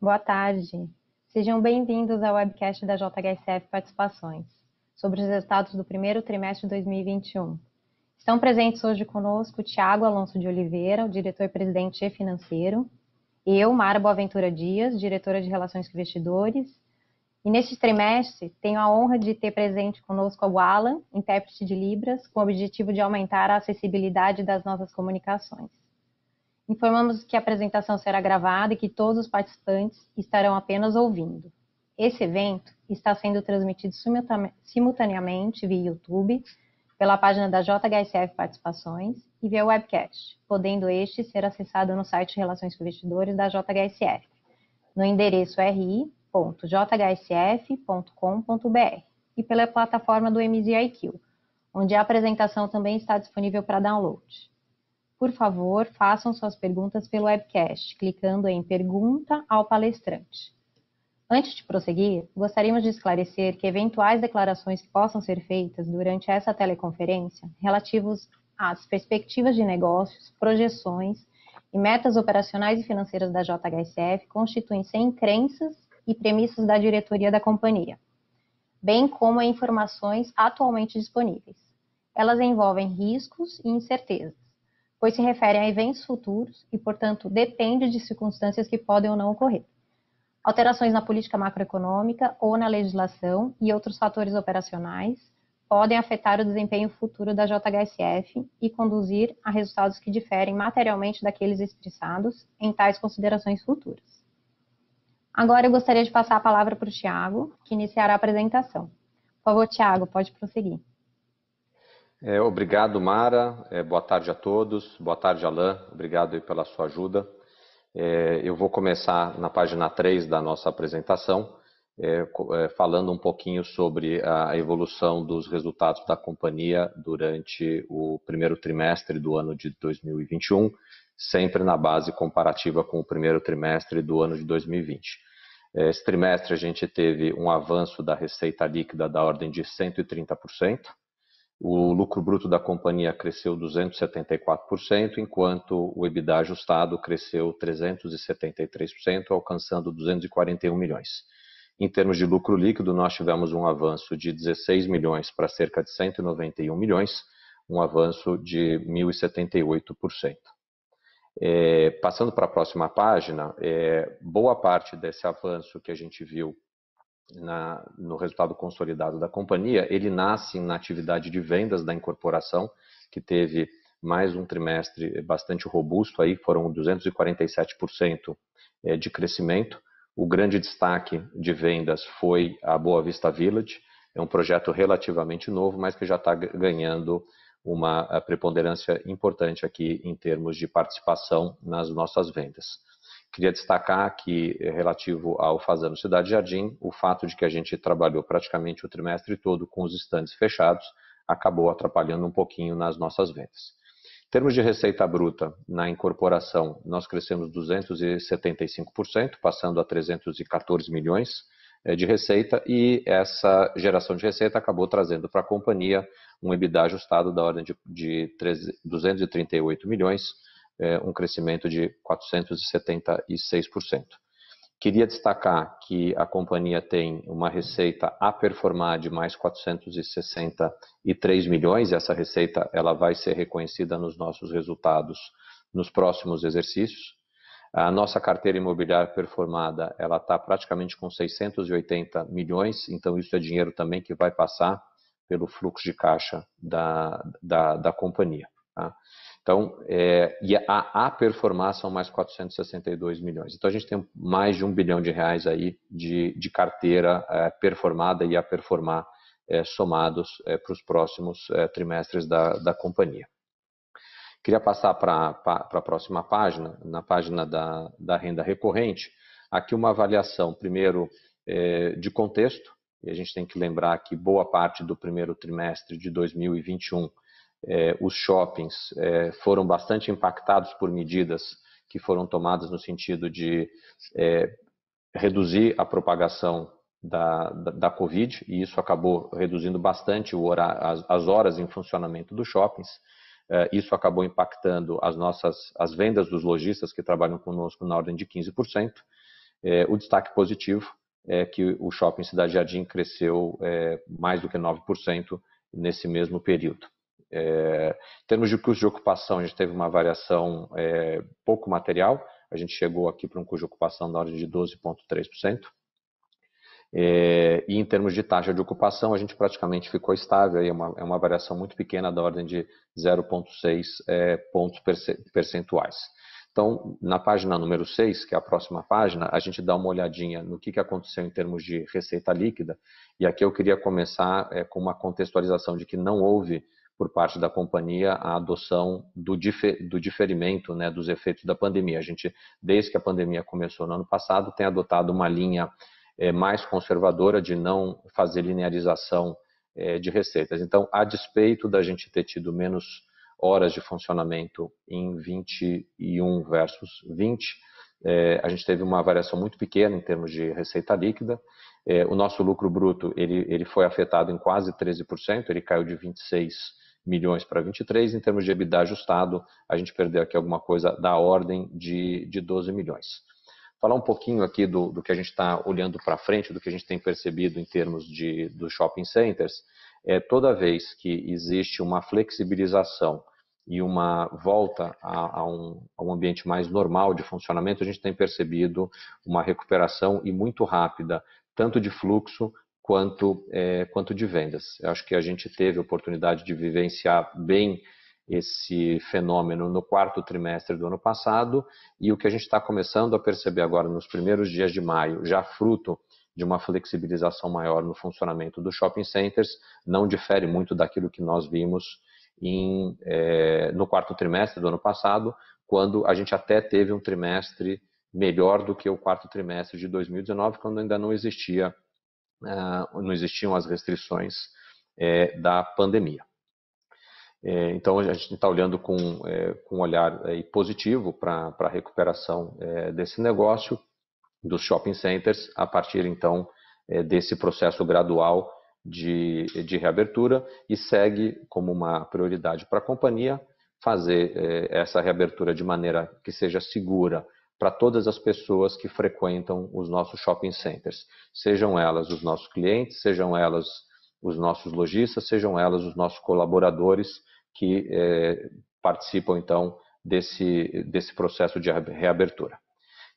boa tarde. Sejam bem-vindos ao webcast da JHSF Participações, sobre os resultados do primeiro trimestre de 2021. Estão presentes hoje conosco Tiago Alonso de Oliveira, o diretor-presidente e financeiro, eu, Mara Boaventura Dias, diretora de Relações com Investidores, e neste trimestre tenho a honra de ter presente conosco o Alan, intérprete de Libras, com o objetivo de aumentar a acessibilidade das nossas comunicações. Informamos que a apresentação será gravada e que todos os participantes estarão apenas ouvindo. Esse evento está sendo transmitido simultaneamente via YouTube, pela página da JHSF Participações e via webcast, podendo este ser acessado no site de Relações com Investidores da JHSF, no endereço ri.jhsf.com.br e pela plataforma do MZIQ, onde a apresentação também está disponível para download. Por favor, façam suas perguntas pelo webcast, clicando em Pergunta ao palestrante. Antes de prosseguir, gostaríamos de esclarecer que eventuais declarações que possam ser feitas durante essa teleconferência, relativos às perspectivas de negócios, projeções e metas operacionais e financeiras da JHSF, constituem-se em crenças e premissas da diretoria da companhia, bem como em informações atualmente disponíveis. Elas envolvem riscos e incertezas pois se referem a eventos futuros e, portanto, depende de circunstâncias que podem ou não ocorrer. Alterações na política macroeconômica ou na legislação e outros fatores operacionais podem afetar o desempenho futuro da JHSF e conduzir a resultados que diferem materialmente daqueles expressados em tais considerações futuras. Agora eu gostaria de passar a palavra para o Tiago, que iniciará a apresentação. Por favor, Tiago, pode prosseguir. É, obrigado, Mara. É, boa tarde a todos. Boa tarde, Alain. Obrigado pela sua ajuda. É, eu vou começar na página 3 da nossa apresentação, é, é, falando um pouquinho sobre a evolução dos resultados da companhia durante o primeiro trimestre do ano de 2021, sempre na base comparativa com o primeiro trimestre do ano de 2020. É, esse trimestre a gente teve um avanço da receita líquida da ordem de 130%, o lucro bruto da companhia cresceu 274%, enquanto o EBITDA ajustado cresceu 373%, alcançando 241 milhões. Em termos de lucro líquido, nós tivemos um avanço de 16 milhões para cerca de 191 milhões, um avanço de 1.078%. É, passando para a próxima página, é, boa parte desse avanço que a gente viu na, no resultado consolidado da companhia, ele nasce na atividade de vendas da incorporação, que teve mais um trimestre bastante robusto, aí foram 247% eh, de crescimento. O grande destaque de vendas foi a Boa Vista Village, é um projeto relativamente novo, mas que já está ganhando uma preponderância importante aqui em termos de participação nas nossas vendas. Queria destacar que, eh, relativo ao Fazano Cidade Jardim, o fato de que a gente trabalhou praticamente o trimestre todo com os estandes fechados acabou atrapalhando um pouquinho nas nossas vendas. Em termos de receita bruta, na incorporação, nós crescemos 275%, passando a 314 milhões eh, de receita, e essa geração de receita acabou trazendo para a companhia um EBITDA ajustado da ordem de, de 238 milhões, é, um crescimento de 476%. Queria destacar que a companhia tem uma receita a performar de mais 463 milhões. Essa receita ela vai ser reconhecida nos nossos resultados nos próximos exercícios. A nossa carteira imobiliária performada ela está praticamente com 680 milhões, então isso é dinheiro também que vai passar pelo fluxo de caixa da, da, da companhia. Tá? Então, é, e a, a performar são mais 462 milhões. Então, a gente tem mais de um bilhão de reais aí de, de carteira é, performada e a performar é, somados é, para os próximos é, trimestres da, da companhia. Queria passar para a próxima página, na página da, da renda recorrente, aqui uma avaliação, primeiro, é, de contexto, e a gente tem que lembrar que boa parte do primeiro trimestre de 2021 é, os shoppings é, foram bastante impactados por medidas que foram tomadas no sentido de é, reduzir a propagação da, da, da, Covid, e isso acabou reduzindo bastante as, as, horas em funcionamento dos shoppings. Isso acabou impactando as nossas as vendas dos lojistas que trabalham conosco na ordem de 15%. É, o destaque positivo é que o shopping Cidade Jardim cresceu mais do que 9% nesse mesmo período. É, em termos de custo de ocupação, a gente teve uma variação é, pouco material, a gente chegou aqui para um custo de ocupação da ordem de 12,3%. É, e em termos de taxa de ocupação, a gente praticamente ficou estável, é uma, é uma variação muito pequena, da ordem de 0,6 é, pontos percentuais. Então, na página número 6, que é a próxima página, a gente dá uma olhadinha no que, que aconteceu em termos de receita líquida, e aqui eu queria começar é, com uma contextualização de que não houve por parte da companhia a adoção do, difer, do diferimento né, dos efeitos da pandemia. A gente, desde que a pandemia começou no ano passado, tem adotado uma linha é, mais conservadora de não fazer linearização é, de receitas. Então, a despeito da gente ter tido menos horas de funcionamento em 21 versus 20, é, a gente teve uma variação muito pequena em termos de receita líquida. É, o nosso lucro bruto ele, ele foi afetado em quase 13%, ele caiu de 26 milhões para 23. Em termos de EBITDA ajustado, a gente perdeu aqui alguma coisa da ordem de, de 12 milhões. Falar um pouquinho aqui do, do que a gente está olhando para frente, do que a gente tem percebido em termos de dos shopping centers. É, toda vez que existe uma flexibilização e uma volta a, a, um, a, um, ambiente mais normal de funcionamento, a gente tem percebido uma recuperação e muito rápida, tanto de fluxo quanto, é, quanto de vendas. Eu acho que a gente teve a oportunidade de vivenciar bem esse fenômeno no quarto trimestre do ano passado e o que a gente está começando a perceber agora nos primeiros dias de maio, já fruto de uma flexibilização maior no funcionamento dos shopping centers, não difere muito daquilo que nós vimos em, é, no quarto trimestre do ano passado, quando a gente até teve um trimestre melhor do que o quarto trimestre de 2019, quando ainda não existia não existiam as restrições é, da pandemia. É, então, a gente está olhando com, é, com um olhar positivo para a recuperação desse negócio, dos shopping centers, a partir, então, desse processo gradual de, de reabertura e segue como uma prioridade para a companhia fazer essa reabertura de maneira que seja segura para todas as pessoas que frequentam os nossos shopping centers, sejam elas os nossos clientes, sejam elas os nossos lojistas, sejam elas os nossos colaboradores que é, participam então desse, desse processo de reabertura.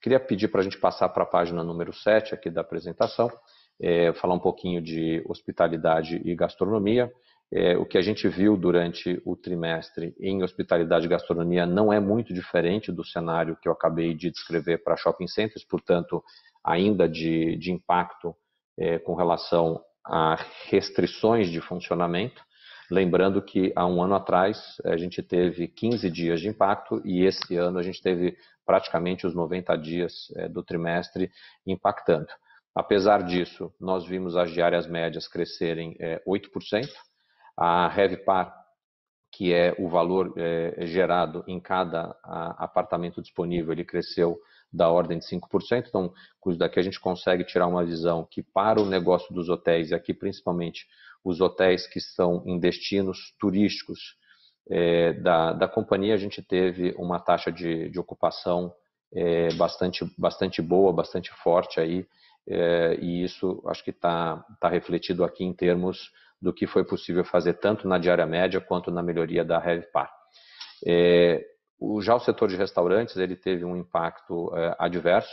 Queria pedir para a gente passar para a página número 7 aqui da apresentação, é, falar um pouquinho de hospitalidade e gastronomia. É, o que a gente viu durante o trimestre em hospitalidade e gastronomia não é muito diferente do cenário que eu acabei de descrever para shopping centers, portanto, ainda de, de impacto é, com relação a restrições de funcionamento. Lembrando que há um ano atrás a gente teve 15 dias de impacto e esse ano a gente teve praticamente os 90 dias é, do trimestre impactando. Apesar disso, nós vimos as diárias médias crescerem é, 8%, a RevPAR, que é o valor é, gerado em cada a, apartamento disponível, ele cresceu da ordem de 5%. Então, daqui a gente consegue tirar uma visão que para o negócio dos hotéis, e aqui principalmente os hotéis que estão em destinos turísticos é, da, da companhia, a gente teve uma taxa de, de ocupação é, bastante, bastante boa, bastante forte aí, é, e isso acho que está tá refletido aqui em termos do que foi possível fazer tanto na diária média quanto na melhoria da RevPAR. É, já o setor de restaurantes ele teve um impacto é, adverso,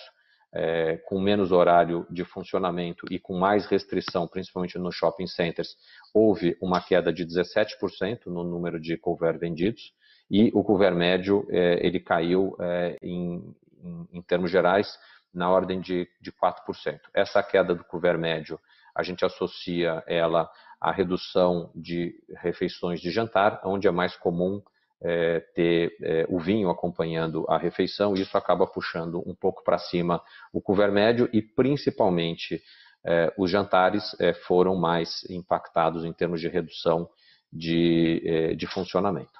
é, com menos horário de funcionamento e com mais restrição, principalmente nos shopping centers, houve uma queda de 17% no número de couvert vendidos e o couvert médio é, ele caiu é, em, em, em, termos gerais na ordem de, de 4%. Essa queda do couvert médio a gente associa ela à redução de refeições de jantar, onde é mais comum é, ter é, o vinho acompanhando a refeição, e isso acaba puxando um pouco para cima o couvert médio e principalmente é, os jantares é, foram mais impactados em termos de redução de, é, de funcionamento.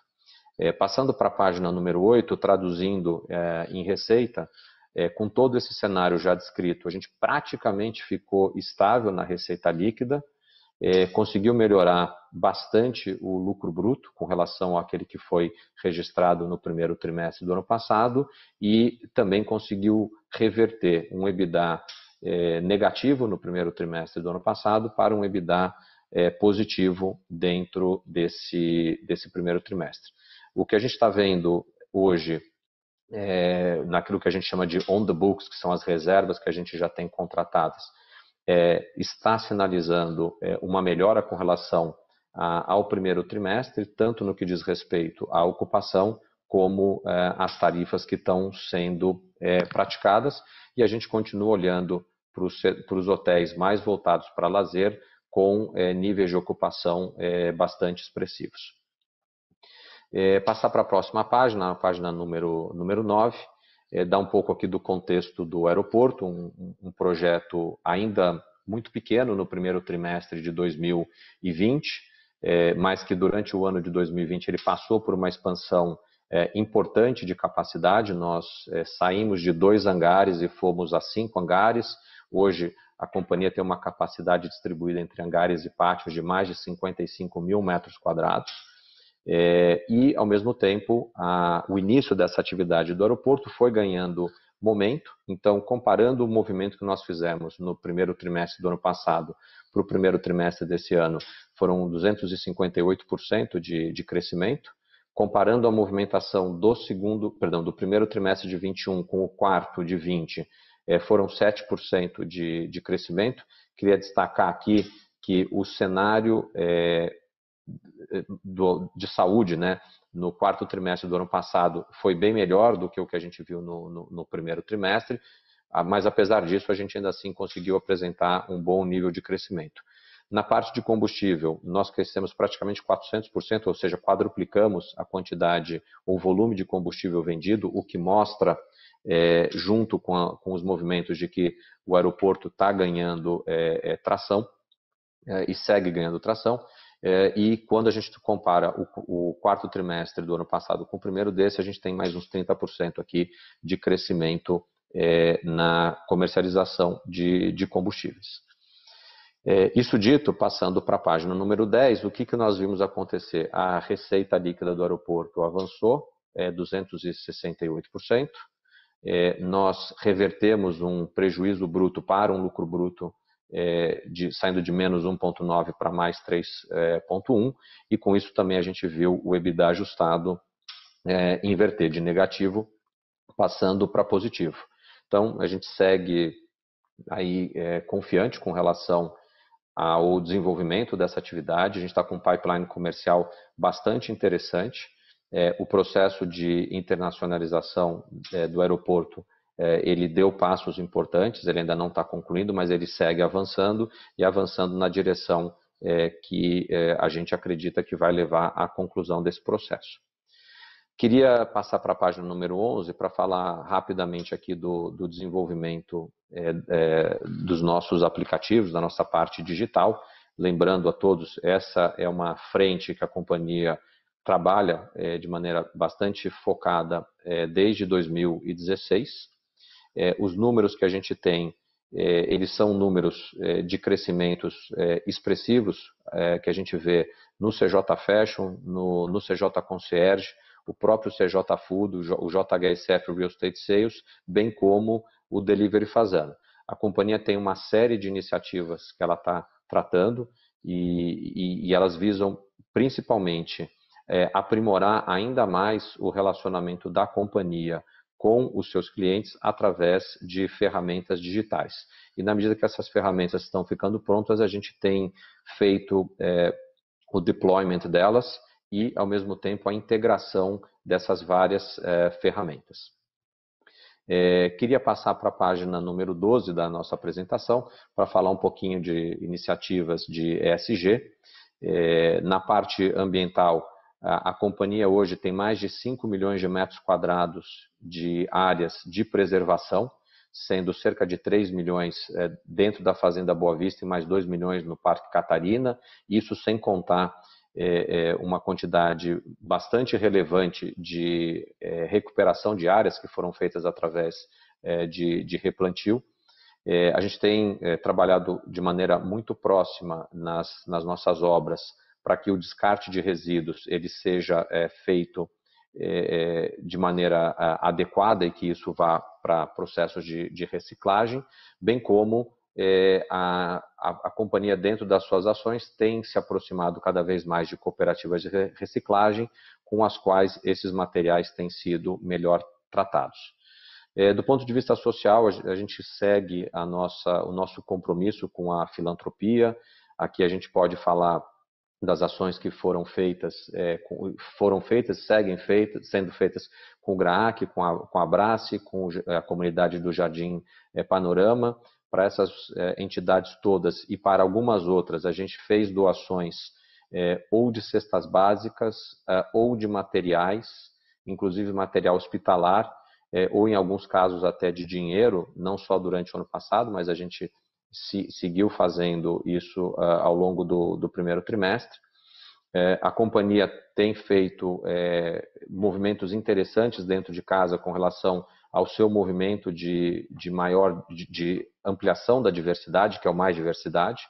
É, passando para a página número 8, traduzindo em receita, com todo esse cenário já descrito, a gente praticamente ficou estável na receita líquida, é, conseguiu melhorar bastante o lucro bruto com relação àquele que foi registrado no primeiro trimestre do ano passado e também conseguiu reverter um EBITDA é, negativo no primeiro trimestre do ano passado para um EBITDA é, positivo dentro desse, desse primeiro trimestre. O que a gente está vendo hoje é, naquilo que a gente chama de on the books, que são as reservas que a gente já tem contratadas, é, está sinalizando é, uma melhora com relação a, ao primeiro trimestre, tanto no que diz respeito à ocupação, como é, as tarifas que estão sendo é, praticadas, e a gente continua olhando para os hotéis mais voltados para lazer, com é, níveis de ocupação bastante expressivos. passar para a próxima página, a página número, número 9, é, dar um pouco aqui do contexto do aeroporto, um, um, projeto ainda muito pequeno no primeiro trimestre de 2020, é, mas que durante o ano de 2020 ele passou por uma expansão é, importante de capacidade. Nós é, saímos de dois hangares e fomos a cinco hangares. Hoje a companhia tem uma capacidade distribuída entre hangares e pátios de mais de 55 mil metros quadrados. É, e, ao mesmo tempo, a, o início dessa atividade do aeroporto foi ganhando momento. Então, comparando o movimento que nós fizemos no primeiro trimestre do ano passado para o primeiro trimestre desse ano, foram 258% de, de crescimento. Comparando a movimentação do segundo, perdão, do primeiro trimestre de 21 com o quarto de 20, é, foram 7% de, de crescimento. Queria destacar aqui que o cenário é, do, de saúde, né, no quarto trimestre do ano passado foi bem melhor do que o que a gente viu no, no, no, primeiro trimestre, ah, mas apesar disso a gente ainda assim conseguiu apresentar um bom nível de crescimento. Na parte de combustível, nós crescemos praticamente 400%, ou seja, quadruplicamos a quantidade, o volume de combustível vendido, o que mostra, é, junto com, a, com, os movimentos de que o aeroporto está ganhando é, é, tração e segue ganhando tração. É, e quando a gente compara o, quarto trimestre do ano passado com o primeiro desse, a gente tem mais uns 30% aqui de crescimento é, na comercialização de, combustíveis. É, isso dito, passando para a página número 10, o que, que nós vimos acontecer? A receita líquida do aeroporto avançou é, 268%. É, nós revertemos um prejuízo bruto para um lucro bruto é, de, saindo de menos 1,9 para mais 3,1, é, e com isso também a gente viu o EBITDA ajustado é, inverter de negativo, passando para positivo. Então, a gente segue aí é, confiante com relação ao desenvolvimento dessa atividade. A gente está com um pipeline comercial bastante interessante. É, o processo de internacionalização é, do aeroporto ele deu passos importantes, ele ainda não está concluindo, mas ele segue avançando e avançando na direção é, que é, a gente acredita que vai levar à conclusão desse processo. Queria passar para a página número 11 para falar rapidamente aqui do, do desenvolvimento é, é, dos nossos aplicativos, da nossa parte digital. Lembrando a todos, essa é uma frente que a companhia trabalha é, de maneira bastante focada desde 2016 é, os números que a gente tem, é, eles são números é, de crescimentos é, expressivos é, que a gente vê no CJ Fashion, no, no CJ Concierge, o próprio CJ Food, o JHSF Real Estate Sales, bem como o Delivery Fazano. A companhia tem uma série de iniciativas que ela está tratando e, e, e, elas visam principalmente é, aprimorar ainda mais o relacionamento da companhia com os seus clientes através de ferramentas digitais. E na medida que essas ferramentas estão ficando prontas, a gente tem feito é, o deployment delas e, ao mesmo tempo, a integração dessas várias é, ferramentas. É, queria passar para a página número 12 da nossa apresentação para falar um pouquinho de iniciativas de ESG. É, na parte ambiental, a, companhia hoje tem mais de 5 milhões de metros quadrados de áreas de preservação, sendo cerca de 3 milhões é, dentro da Fazenda Boa Vista e mais 2 milhões no Parque Catarina, isso sem contar é, é, uma quantidade bastante relevante de recuperação de áreas que foram feitas através de, replantio. A gente tem trabalhado de maneira muito próxima nas nossas obras para que o descarte de resíduos ele seja é, feito é, de maneira adequada e que isso vá para processos de, de, reciclagem, bem como é, a, a, a, companhia, dentro das suas ações, tem se aproximado cada vez mais de cooperativas de reciclagem, com as quais esses materiais têm sido melhor tratados. Do ponto de vista social, a gente segue a nossa, o nosso compromisso com a filantropia. Aqui a gente pode falar das ações que foram feitas, é, foram feitas, seguem feitas, sendo feitas com o GRAAC, com a, com a Abrace, com a comunidade do Jardim é, Panorama. Para essas é, entidades todas e para algumas outras, a gente fez doações é, ou de cestas básicas é, ou de materiais, inclusive material hospitalar, é, ou em alguns casos até de dinheiro, não só durante o ano passado, mas a gente se, seguiu fazendo isso uh, ao longo do, do primeiro trimestre. É, a companhia tem feito é, movimentos interessantes dentro de casa com relação ao seu movimento de, de maior de, de, ampliação da diversidade, que é o mais diversidade,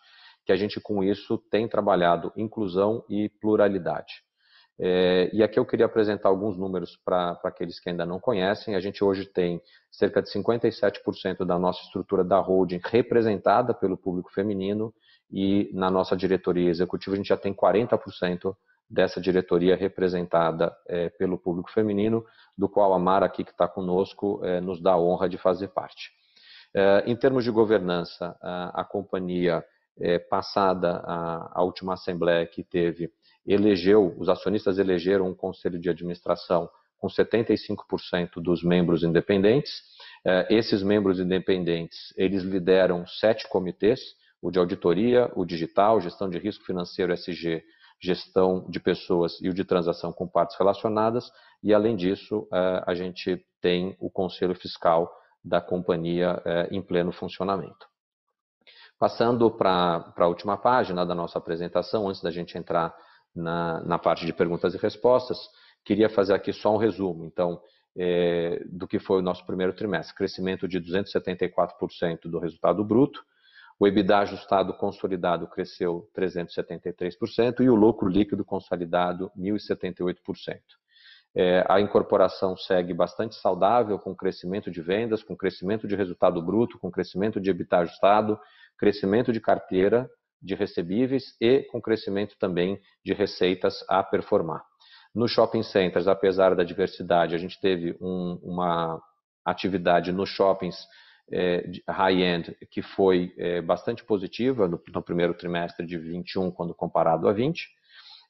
que a gente com isso tem trabalhado inclusão e pluralidade. É, e aqui eu queria apresentar alguns números para aqueles que ainda não conhecem. A gente hoje tem cerca de 57% da nossa estrutura da holding representada pelo público feminino e na nossa diretoria executiva a gente já tem 40% dessa diretoria representada é, pelo público feminino, do qual a Mara aqui que está conosco é, nos dá a honra de fazer parte. É, em termos de governança, a, a companhia é, passada a, a última assembleia que teve elegeu, os acionistas elegeram um conselho de administração com 75% dos membros independentes. É, esses membros independentes, eles lideram sete comitês, o de auditoria, o digital, gestão de risco financeiro, SG, gestão de pessoas e o de transação com partes relacionadas. E, além disso, é, a gente tem o conselho fiscal da companhia é, em pleno funcionamento. Passando para a última página da nossa apresentação, antes da gente entrar na, na parte de perguntas e respostas, queria fazer aqui só um resumo, então, é, do que foi o nosso primeiro trimestre. Crescimento de 274% do resultado bruto, o EBITDA ajustado consolidado cresceu 373% e o lucro líquido consolidado 1.078%. É, a incorporação segue bastante saudável, com crescimento de vendas, com crescimento de resultado bruto, com crescimento de EBITDA ajustado, crescimento de carteira de recebíveis e com crescimento também de receitas a performar. Nos shopping centers, apesar da diversidade, a gente teve um, uma atividade nos shoppings é, high-end que foi é, bastante positiva no, no, primeiro trimestre de 21 quando comparado a 20.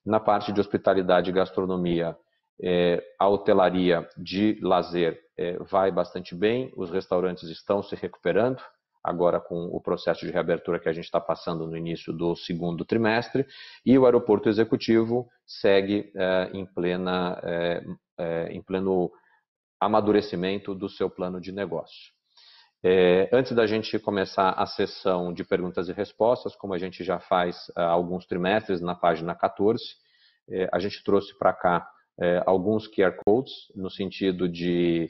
Na parte de hospitalidade e gastronomia, é, a hotelaria de lazer vai bastante bem, os restaurantes estão se recuperando, agora com o processo de reabertura que a gente está passando no início do segundo trimestre, e o aeroporto executivo segue é, em, plena, é, é, em pleno amadurecimento do seu plano de negócio. Antes da gente começar a sessão de perguntas e respostas, como a gente já faz há alguns trimestres na página 14, é, a gente trouxe para cá alguns QR Codes no sentido de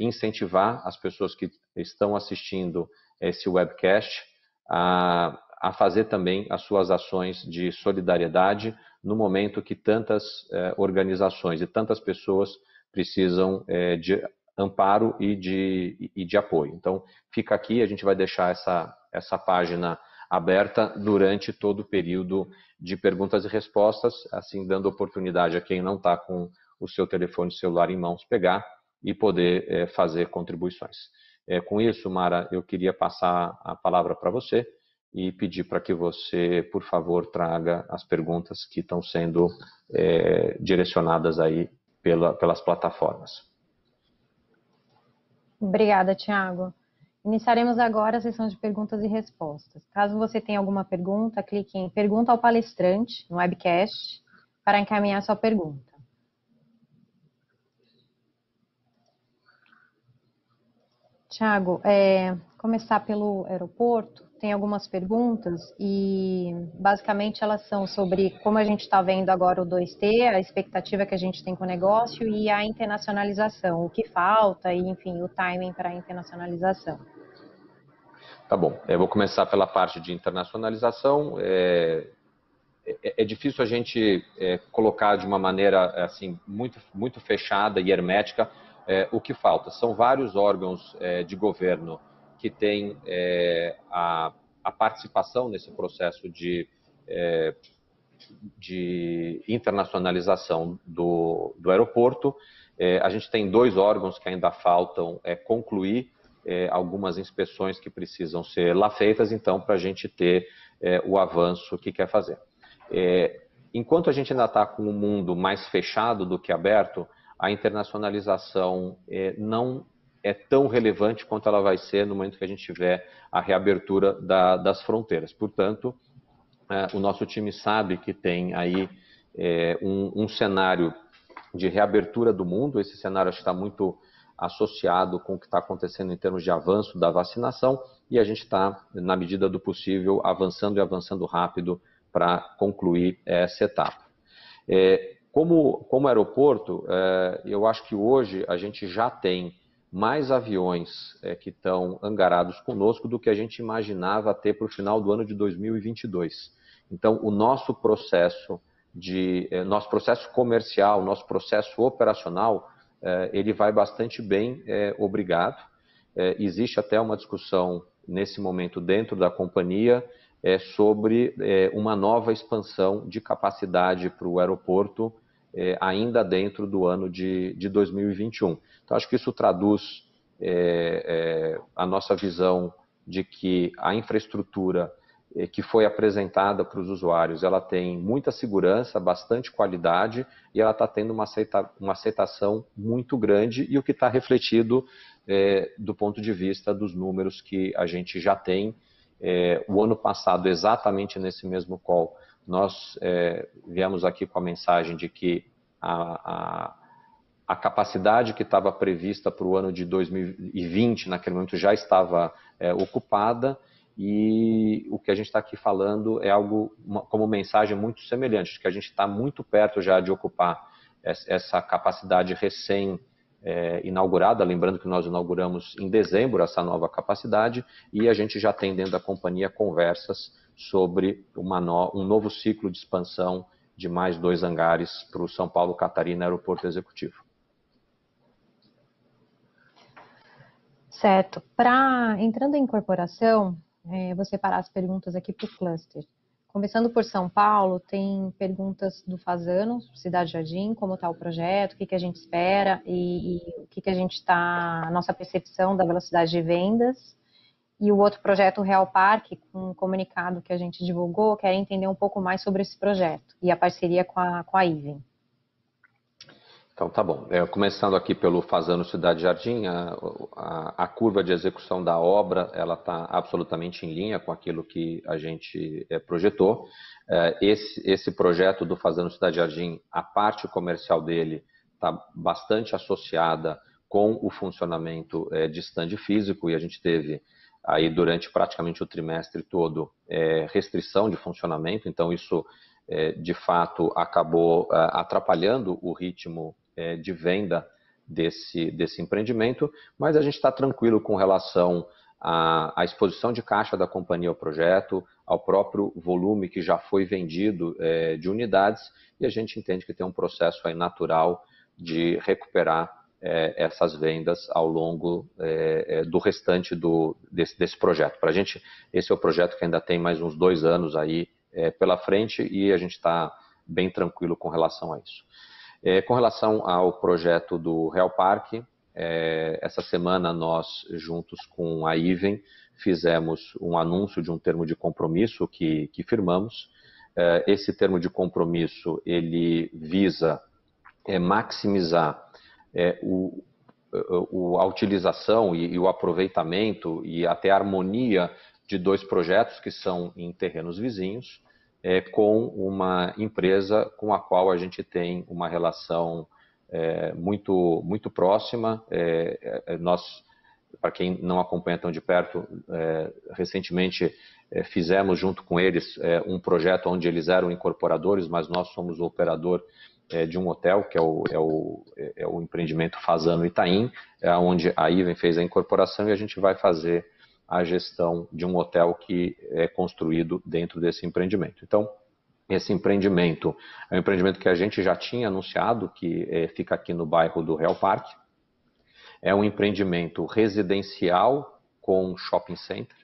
incentivar as pessoas que estão assistindo esse webcast a, a fazer também as suas ações de solidariedade no momento que tantas eh, organizações e tantas pessoas precisam eh, de amparo e de, e de apoio. Então, fica aqui, a gente vai deixar essa, essa página aberta durante todo o período de perguntas e respostas, assim dando oportunidade a quem não está com o seu telefone celular em mãos pegar e poder é, fazer contribuições. É, com isso, Mara, eu queria passar a palavra para você e pedir para que você, por favor, traga as perguntas que estão sendo é, direcionadas aí pela, pelas plataformas. Obrigada, Tiago. Iniciaremos agora a sessão de perguntas e respostas. Caso você tenha alguma pergunta, clique em Pergunta ao palestrante no webcast para encaminhar sua pergunta. Tiago, é, começar pelo aeroporto, tem algumas perguntas e basicamente elas são sobre como a gente está vendo agora o 2T, a expectativa que a gente tem com o negócio e a internacionalização, o que falta e, enfim, o timing para a internacionalização. Tá bom, eu vou começar pela parte de internacionalização. É, é, é difícil a gente é, colocar de uma maneira assim muito, muito fechada e hermética é, o que falta. São vários órgãos é, de governo que têm é, a, a, participação nesse processo de, de internacionalização do, do aeroporto. a gente tem dois órgãos que ainda faltam concluir algumas inspeções que precisam ser lá feitas, então, para a gente ter o avanço que quer fazer. É, enquanto a gente ainda está com um mundo mais fechado do que aberto, a internacionalização é, não é tão relevante quanto ela vai ser no momento que a gente tiver a reabertura da, das fronteiras. Portanto, é, o nosso time sabe que tem aí é, um, um, cenário de reabertura do mundo. Esse cenário está muito associado com o que está acontecendo em termos de avanço da vacinação e a gente está, na medida do possível, avançando e avançando rápido para concluir essa etapa. É, como, como aeroporto, é, eu acho que hoje a gente já tem mais aviões é, que estão angarados conosco do que a gente imaginava ter para o final do ano de 2022. Então, o nosso processo de é, nosso processo comercial, nosso processo operacional, é, ele vai bastante bem, é, obrigado. existe até uma discussão nesse momento dentro da companhia é, sobre é, uma nova expansão de capacidade para o aeroporto é, ainda dentro do ano de, de 2021. Então, acho que isso traduz é, é, a nossa visão de que a infraestrutura é, que foi apresentada para os usuários, ela tem muita segurança, bastante qualidade e ela está tendo uma, aceita, uma, aceitação muito grande e o que está refletido do ponto de vista dos números que a gente já tem é, o ano passado, exatamente nesse mesmo call, nós é, viemos aqui com a mensagem de que a, a, a capacidade que estava prevista para o ano de 2020, naquele momento, já estava é, ocupada. E o que a gente está aqui falando é algo uma, como mensagem muito semelhante, que a gente está muito perto já de ocupar essa capacidade recém é, inaugurada, lembrando que nós inauguramos em dezembro essa nova capacidade e a gente já tem dentro da companhia conversas sobre no, um novo ciclo de expansão de mais dois hangares para o São Paulo Catarina Aeroporto Executivo. Certo. Para entrando em incorporação, é, vou separar as perguntas aqui para o cluster. Começando por São Paulo, tem perguntas do Fazano, Cidade Jardim, como está o projeto, o que, que a gente espera e, e o que, que a gente está, nossa percepção da velocidade de vendas. E o outro projeto, o Real Parque, com um comunicado que a gente divulgou, quer entender um pouco mais sobre esse projeto e a parceria com a, com a IVEN. Então tá bom. É, começando aqui pelo Fazano Cidade Jardim, a, a, a, curva de execução da obra ela está absolutamente em linha com aquilo que a gente é, projetou. É, esse, esse projeto do Fazano Cidade Jardim, a parte comercial dele está bastante associada com o funcionamento é, de stand físico e a gente teve aí durante praticamente o trimestre todo é, restrição de funcionamento, então isso é, de fato acabou é, atrapalhando o ritmo é, de venda desse, desse empreendimento, mas a gente está tranquilo com relação à, à, exposição de caixa da companhia ao projeto, ao próprio volume que já foi vendido é, de unidades, e a gente entende que tem um processo aí natural de recuperar é, essas vendas ao longo é, é do restante do, desse, desse projeto. Para a gente, esse é o projeto que ainda tem mais uns dois anos aí é, pela frente e a gente está bem tranquilo com relação a isso. É, com relação ao projeto do Real Parque, essa semana nós, juntos com a IVEN, fizemos um anúncio de um termo de compromisso que, que firmamos. Esse termo de compromisso, ele visa maximizar é, o, o, a utilização e, e o aproveitamento e até a harmonia de dois projetos que são em terrenos vizinhos é, com uma empresa com a qual a gente tem uma relação é, muito, muito próxima. É, é nós, para quem não acompanha tão de perto, é, recentemente é, fizemos junto com eles um projeto onde eles eram incorporadores, mas nós somos o operador de um hotel, que é o, é o, é o empreendimento Fazano Itaim, é onde a Iven fez a incorporação e a gente vai fazer a gestão de um hotel que é construído dentro desse empreendimento. Então, esse empreendimento é um empreendimento que a gente já tinha anunciado, que é, fica aqui no bairro do Real Parque. É um empreendimento residencial com shopping center,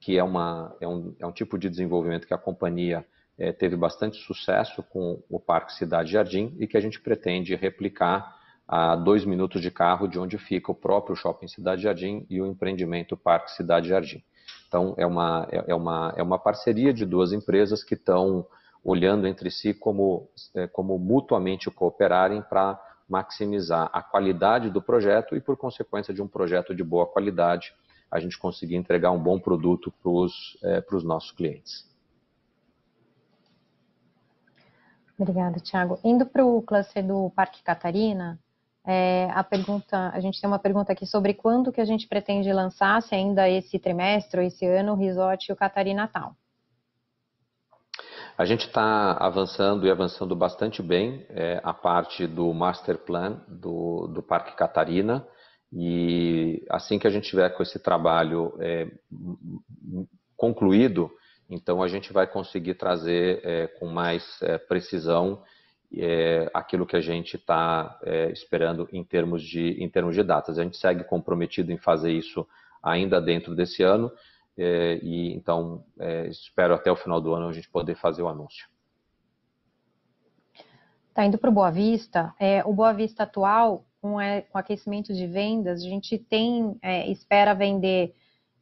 que é, uma, é, um, é um tipo de desenvolvimento que a companhia é, teve bastante sucesso com o Parque Cidade Jardim e que a gente pretende replicar a dois minutos de carro de onde fica o próprio Shopping Cidade Jardim e o empreendimento Parque Cidade Jardim. Então, é uma, é, é uma, é uma parceria de duas empresas que estão olhando entre si como, é, como mutuamente cooperarem para maximizar a qualidade do projeto e, por consequência de um projeto de boa qualidade, a gente conseguir entregar um bom produto para os é, nossos clientes. Obrigada, Tiago. Indo para o cluster do Parque Catarina, é, a pergunta, a gente tem uma pergunta aqui sobre quando que a gente pretende lançar, se ainda esse trimestre ou esse ano, o Resort e o Catarina Town. A gente está avançando e avançando bastante bem é, a parte do master plan do, do Parque Catarina e assim que a gente tiver com esse trabalho é, concluído, então a gente vai conseguir trazer é, com mais é, precisão é, aquilo que a gente está esperando em termos, de, em termos de datas. A gente segue comprometido em fazer isso ainda dentro desse ano e então espero até o final do ano a gente poder fazer o anúncio. Está indo para o Boa Vista. É, o Boa Vista atual, com, é, com aquecimento de vendas, a gente tem espera vender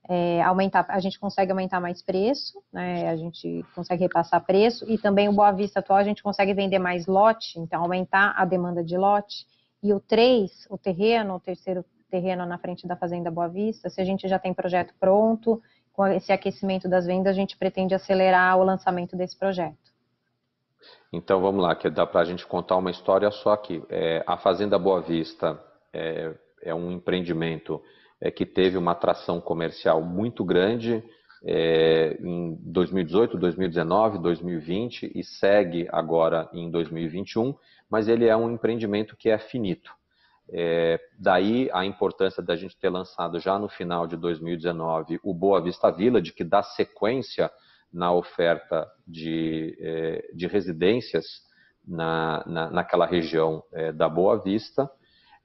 é, aumentar, a gente consegue aumentar mais preço, né, a gente consegue repassar preço, e também o Boa Vista atual a gente consegue vender mais lote, então aumentar a demanda de lote, e o 3, o terreno, o terceiro terreno na frente da Fazenda Boa Vista, se a gente já tem projeto pronto, com esse aquecimento das vendas, a gente pretende acelerar o lançamento desse projeto. Então vamos lá, que dá para a gente contar uma história só aqui. É, a Fazenda Boa Vista é, é um empreendimento é, que teve uma atração comercial muito grande é, em 2018, 2019, 2020 e segue agora em 2021, mas ele é um empreendimento que é finito. É, daí a importância da gente ter lançado já no final de 2019 o Boa Vista Village, que dá sequência na oferta de, é, de residências na, na, naquela região é, da Boa Vista.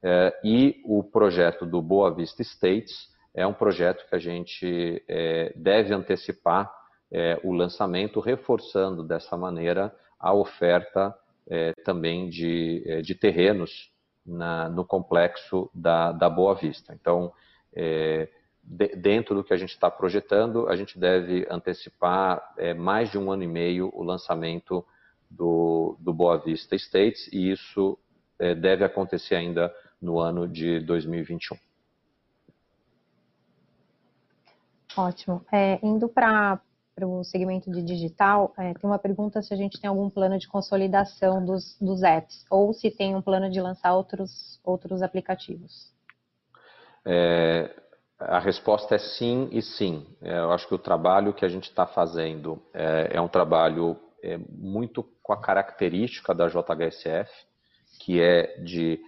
É, e o projeto do Boa Vista States é um projeto que a gente é, deve antecipar é, o lançamento, reforçando dessa maneira a oferta é, também de, é, de terrenos na, no complexo da, da Boa Vista. Então, é, de, dentro do que a gente está projetando, a gente deve antecipar mais de um ano e meio o lançamento do, do Boa Vista States, e isso deve acontecer ainda no ano de 2021. Ótimo. É, indo para o segmento de digital, é, tem uma pergunta se a gente tem algum plano de consolidação dos, dos apps ou se tem um plano de lançar outros, outros aplicativos. É, a resposta é sim e sim. É, eu acho que o trabalho que a gente está fazendo é, é, um trabalho é, muito com a característica da JHSF, que é de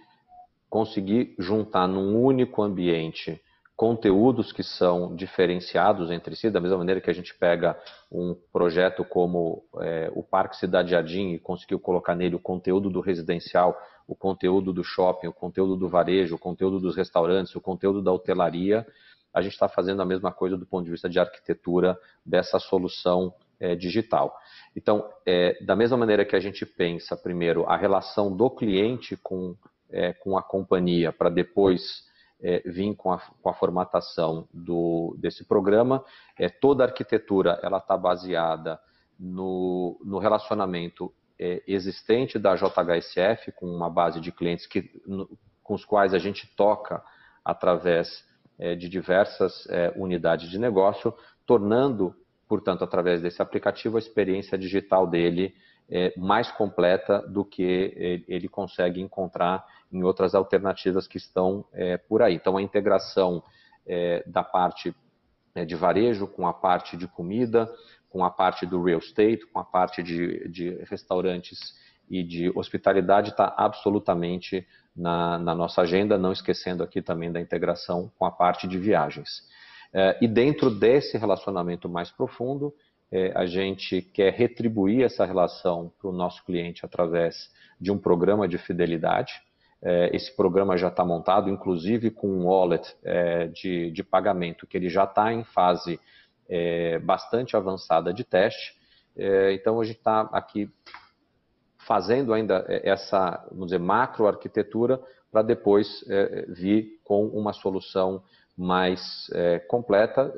conseguir juntar num único ambiente conteúdos que são diferenciados entre si, da mesma maneira que a gente pega um projeto como é, o Parque Cidade Jardim e conseguiu colocar nele o conteúdo do residencial, o conteúdo do shopping, o conteúdo do varejo, o conteúdo dos restaurantes, o conteúdo da hotelaria, a gente está fazendo a mesma coisa do ponto de vista de arquitetura dessa solução é, digital. Então, é, da mesma maneira que a gente pensa, primeiro, a relação do cliente com é, com a companhia para depois é, vir com a, com a formatação do, desse programa. É, toda a arquitetura ela está baseada no, no relacionamento é, existente da JHSF com uma base de clientes que, no, com os quais a gente toca através é, de diversas é, unidades de negócio, tornando, portanto, através desse aplicativo, a experiência digital dele é, mais completa do que ele consegue encontrar em outras alternativas que estão é, por aí. Então, a integração é, da parte é, de varejo com a parte de comida, com a parte do real estate, com a parte de, de restaurantes e de hospitalidade está absolutamente na, na, nossa agenda, não esquecendo aqui também da integração com a parte de viagens. É, e dentro desse relacionamento mais profundo, é, a gente quer retribuir essa relação para o nosso cliente através de um programa de fidelidade. É, esse programa já está montado, inclusive com um wallet é, de, de, pagamento, que ele já está em fase é, bastante avançada de teste. É, então, a gente está aqui fazendo ainda essa, vamos dizer, macro arquitetura para depois é, vir com uma solução mais é, completa,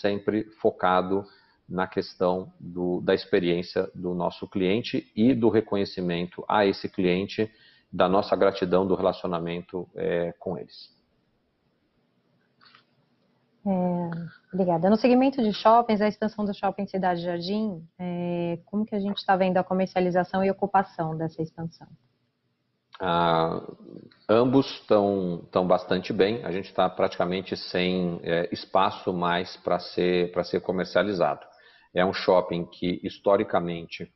sempre focado na questão do, da experiência do nosso cliente e do reconhecimento a esse cliente da nossa gratidão do relacionamento é, com eles. É, obrigada. No segmento de shoppings, a expansão do shopping Cidade Jardim, é, como que a gente está vendo a comercialização e ocupação dessa expansão? Ah, ambos estão bastante bem. A gente está praticamente sem é, espaço mais para ser, ser comercializado. É um shopping que, historicamente,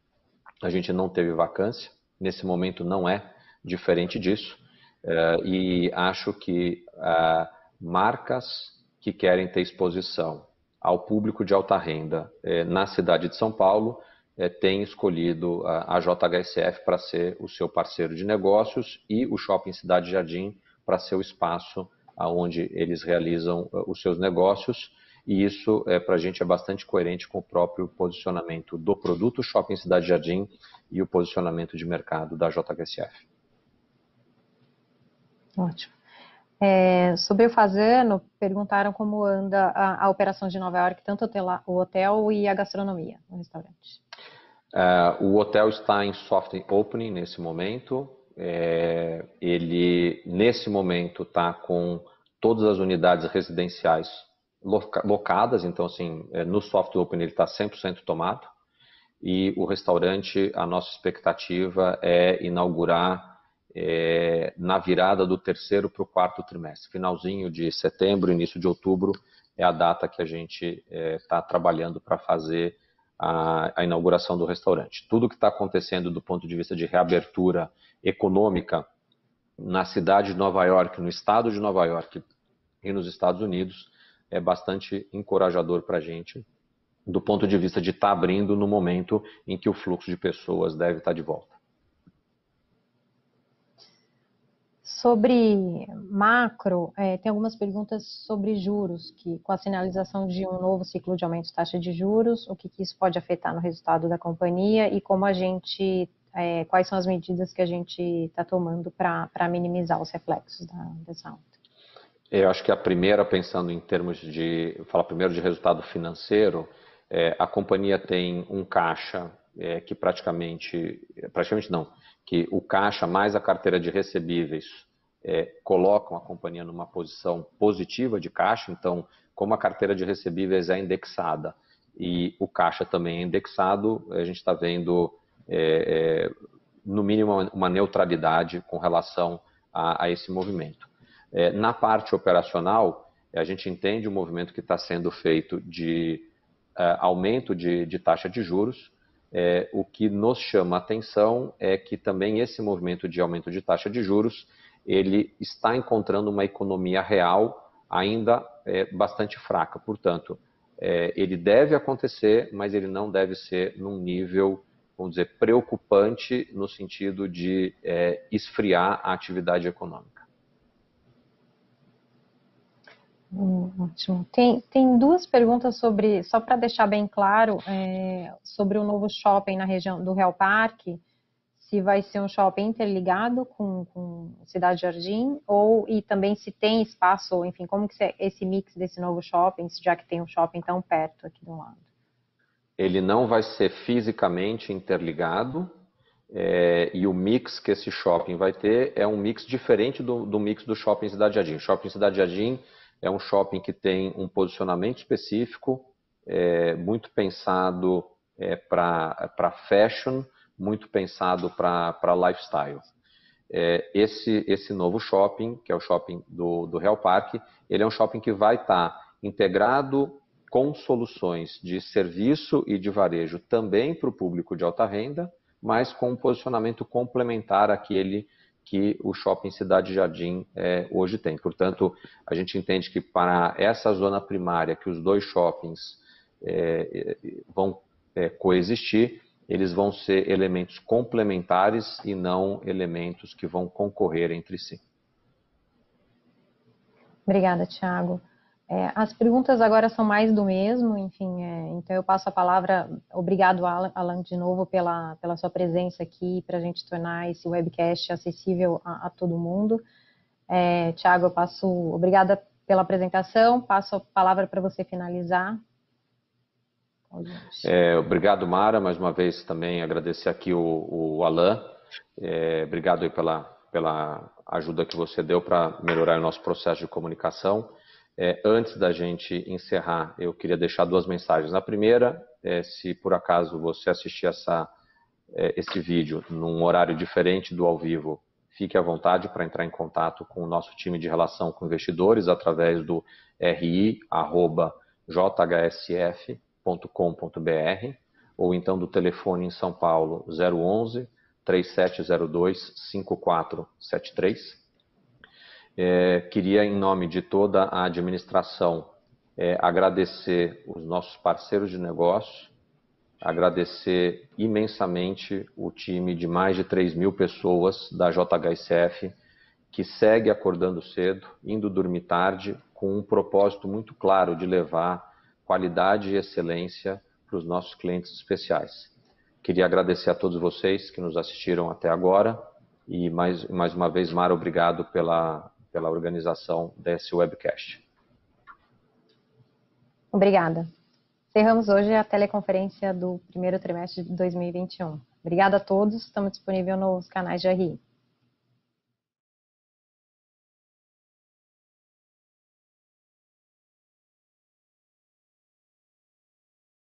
a gente não teve vacância. Nesse momento não é diferente disso. É, e acho que é, marcas que querem ter exposição ao público de alta renda é, na cidade de São Paulo têm escolhido a JHSF para ser o seu parceiro de negócios e o Shopping Cidade Jardim para ser o espaço onde eles realizam os seus negócios e isso é, para a gente é bastante coerente com o próprio posicionamento do produto Shopping Cidade Jardim e o posicionamento de mercado da JHSF. Ótimo. É, sobre o Fazano, perguntaram como anda a, a, operação de Nova York, tanto o hotel e a gastronomia no restaurante. É, o hotel está em soft opening nesse momento. É, ele, nesse momento, está com todas as unidades residenciais locadas, então assim, é, no soft open ele está 100% tomado e o restaurante, a nossa expectativa é inaugurar é, na virada do terceiro para o quarto trimestre, finalzinho de setembro, início de outubro é a data que a gente está é, tá trabalhando para fazer a, a, inauguração do restaurante. Tudo que está acontecendo do ponto de vista de reabertura econômica na cidade de Nova York, no estado de Nova York e nos Estados Unidos é bastante encorajador para a gente, do ponto de vista de estar tá abrindo no momento em que o fluxo de pessoas deve estar tá de volta. Sobre macro, é, tem algumas perguntas sobre juros, que com a sinalização de um novo ciclo de aumento de taxa de juros, o que, que isso pode afetar no resultado da companhia e como a gente, é, quais são as medidas que a gente está tomando para minimizar os reflexos da, dessa alta. Eu acho que a primeira, pensando em termos de, falar primeiro de resultado financeiro, é, a companhia tem um caixa é, que praticamente, praticamente não, que o caixa mais a carteira de recebíveis é, colocam a companhia numa posição positiva de caixa. Então, como a carteira de recebíveis é indexada e o caixa também é indexado, a gente está vendo é, é, no mínimo uma neutralidade com relação a, a esse movimento. É, na parte operacional, a gente entende o movimento que está sendo feito de é, aumento de, de, taxa de juros. É, o que nos chama a atenção é que também esse movimento de aumento de taxa de juros ele está encontrando uma economia real ainda é, bastante fraca. Portanto, é, ele deve acontecer, mas ele não deve ser num nível, vamos dizer, preocupante no sentido de é, esfriar a atividade econômica. Ótimo. Tem, tem duas perguntas sobre, só para deixar bem claro, é, sobre o novo shopping na região do Real Parque, se vai ser um shopping interligado com, com Cidade Jardim, ou e também se tem espaço, enfim, como que é esse mix desse novo shopping, já que tem um shopping tão perto aqui do lado? Ele não vai ser fisicamente interligado, é, e o mix que esse shopping vai ter é um mix diferente do, do mix do shopping Cidade Jardim. Shopping Cidade Jardim é um shopping que tem um posicionamento específico, é, muito pensado é, para fashion, muito pensado para lifestyle. É, esse, esse novo shopping, que é o shopping do, do Real Parque, ele é um shopping que vai estar tá integrado com soluções de serviço e de varejo também para o público de alta renda, mas com um posicionamento complementar àquele que o Shopping Cidade Jardim é, hoje tem. Portanto, a gente entende que para essa zona primária, que os dois shoppings é, vão é, coexistir, eles vão ser elementos complementares e não elementos que vão concorrer entre si. Obrigada, Tiago. É, as perguntas agora são mais do mesmo, enfim, é, então eu passo a palavra, obrigado Alan, Alan de novo pela, pela sua presença aqui, para a gente tornar esse webcast acessível a, a todo mundo. É, Tiago, eu passo, obrigada pela apresentação, passo a palavra para você finalizar. É, obrigado, Mara, mais uma vez também agradecer aqui o, o Alan, é, obrigado pela, pela ajuda que você deu para melhorar o nosso processo de comunicação. É, antes da gente encerrar, eu queria deixar duas mensagens. A primeira, é, se por acaso você assistir essa, é, esse vídeo num horário diferente do ao vivo, fique à vontade para entrar em contato com o nosso time de relação com investidores através do ri.jhsf.com.br ou então do telefone em São Paulo 011 3702 5473 é, queria, em nome de toda a administração, é, agradecer os nossos parceiros de negócio, agradecer imensamente o time de mais de 3 mil pessoas da JHSF, que segue acordando cedo, indo dormir tarde, com um propósito muito claro de levar qualidade e excelência para os nossos clientes especiais. Queria agradecer a todos vocês que nos assistiram até agora e mais, mais uma vez, Mara, obrigado pela, pela organização desse webcast. Obrigada. Encerramos hoje a teleconferência do primeiro trimestre de 2021. Obrigada a todos, estamos disponíveis nos canais de RI.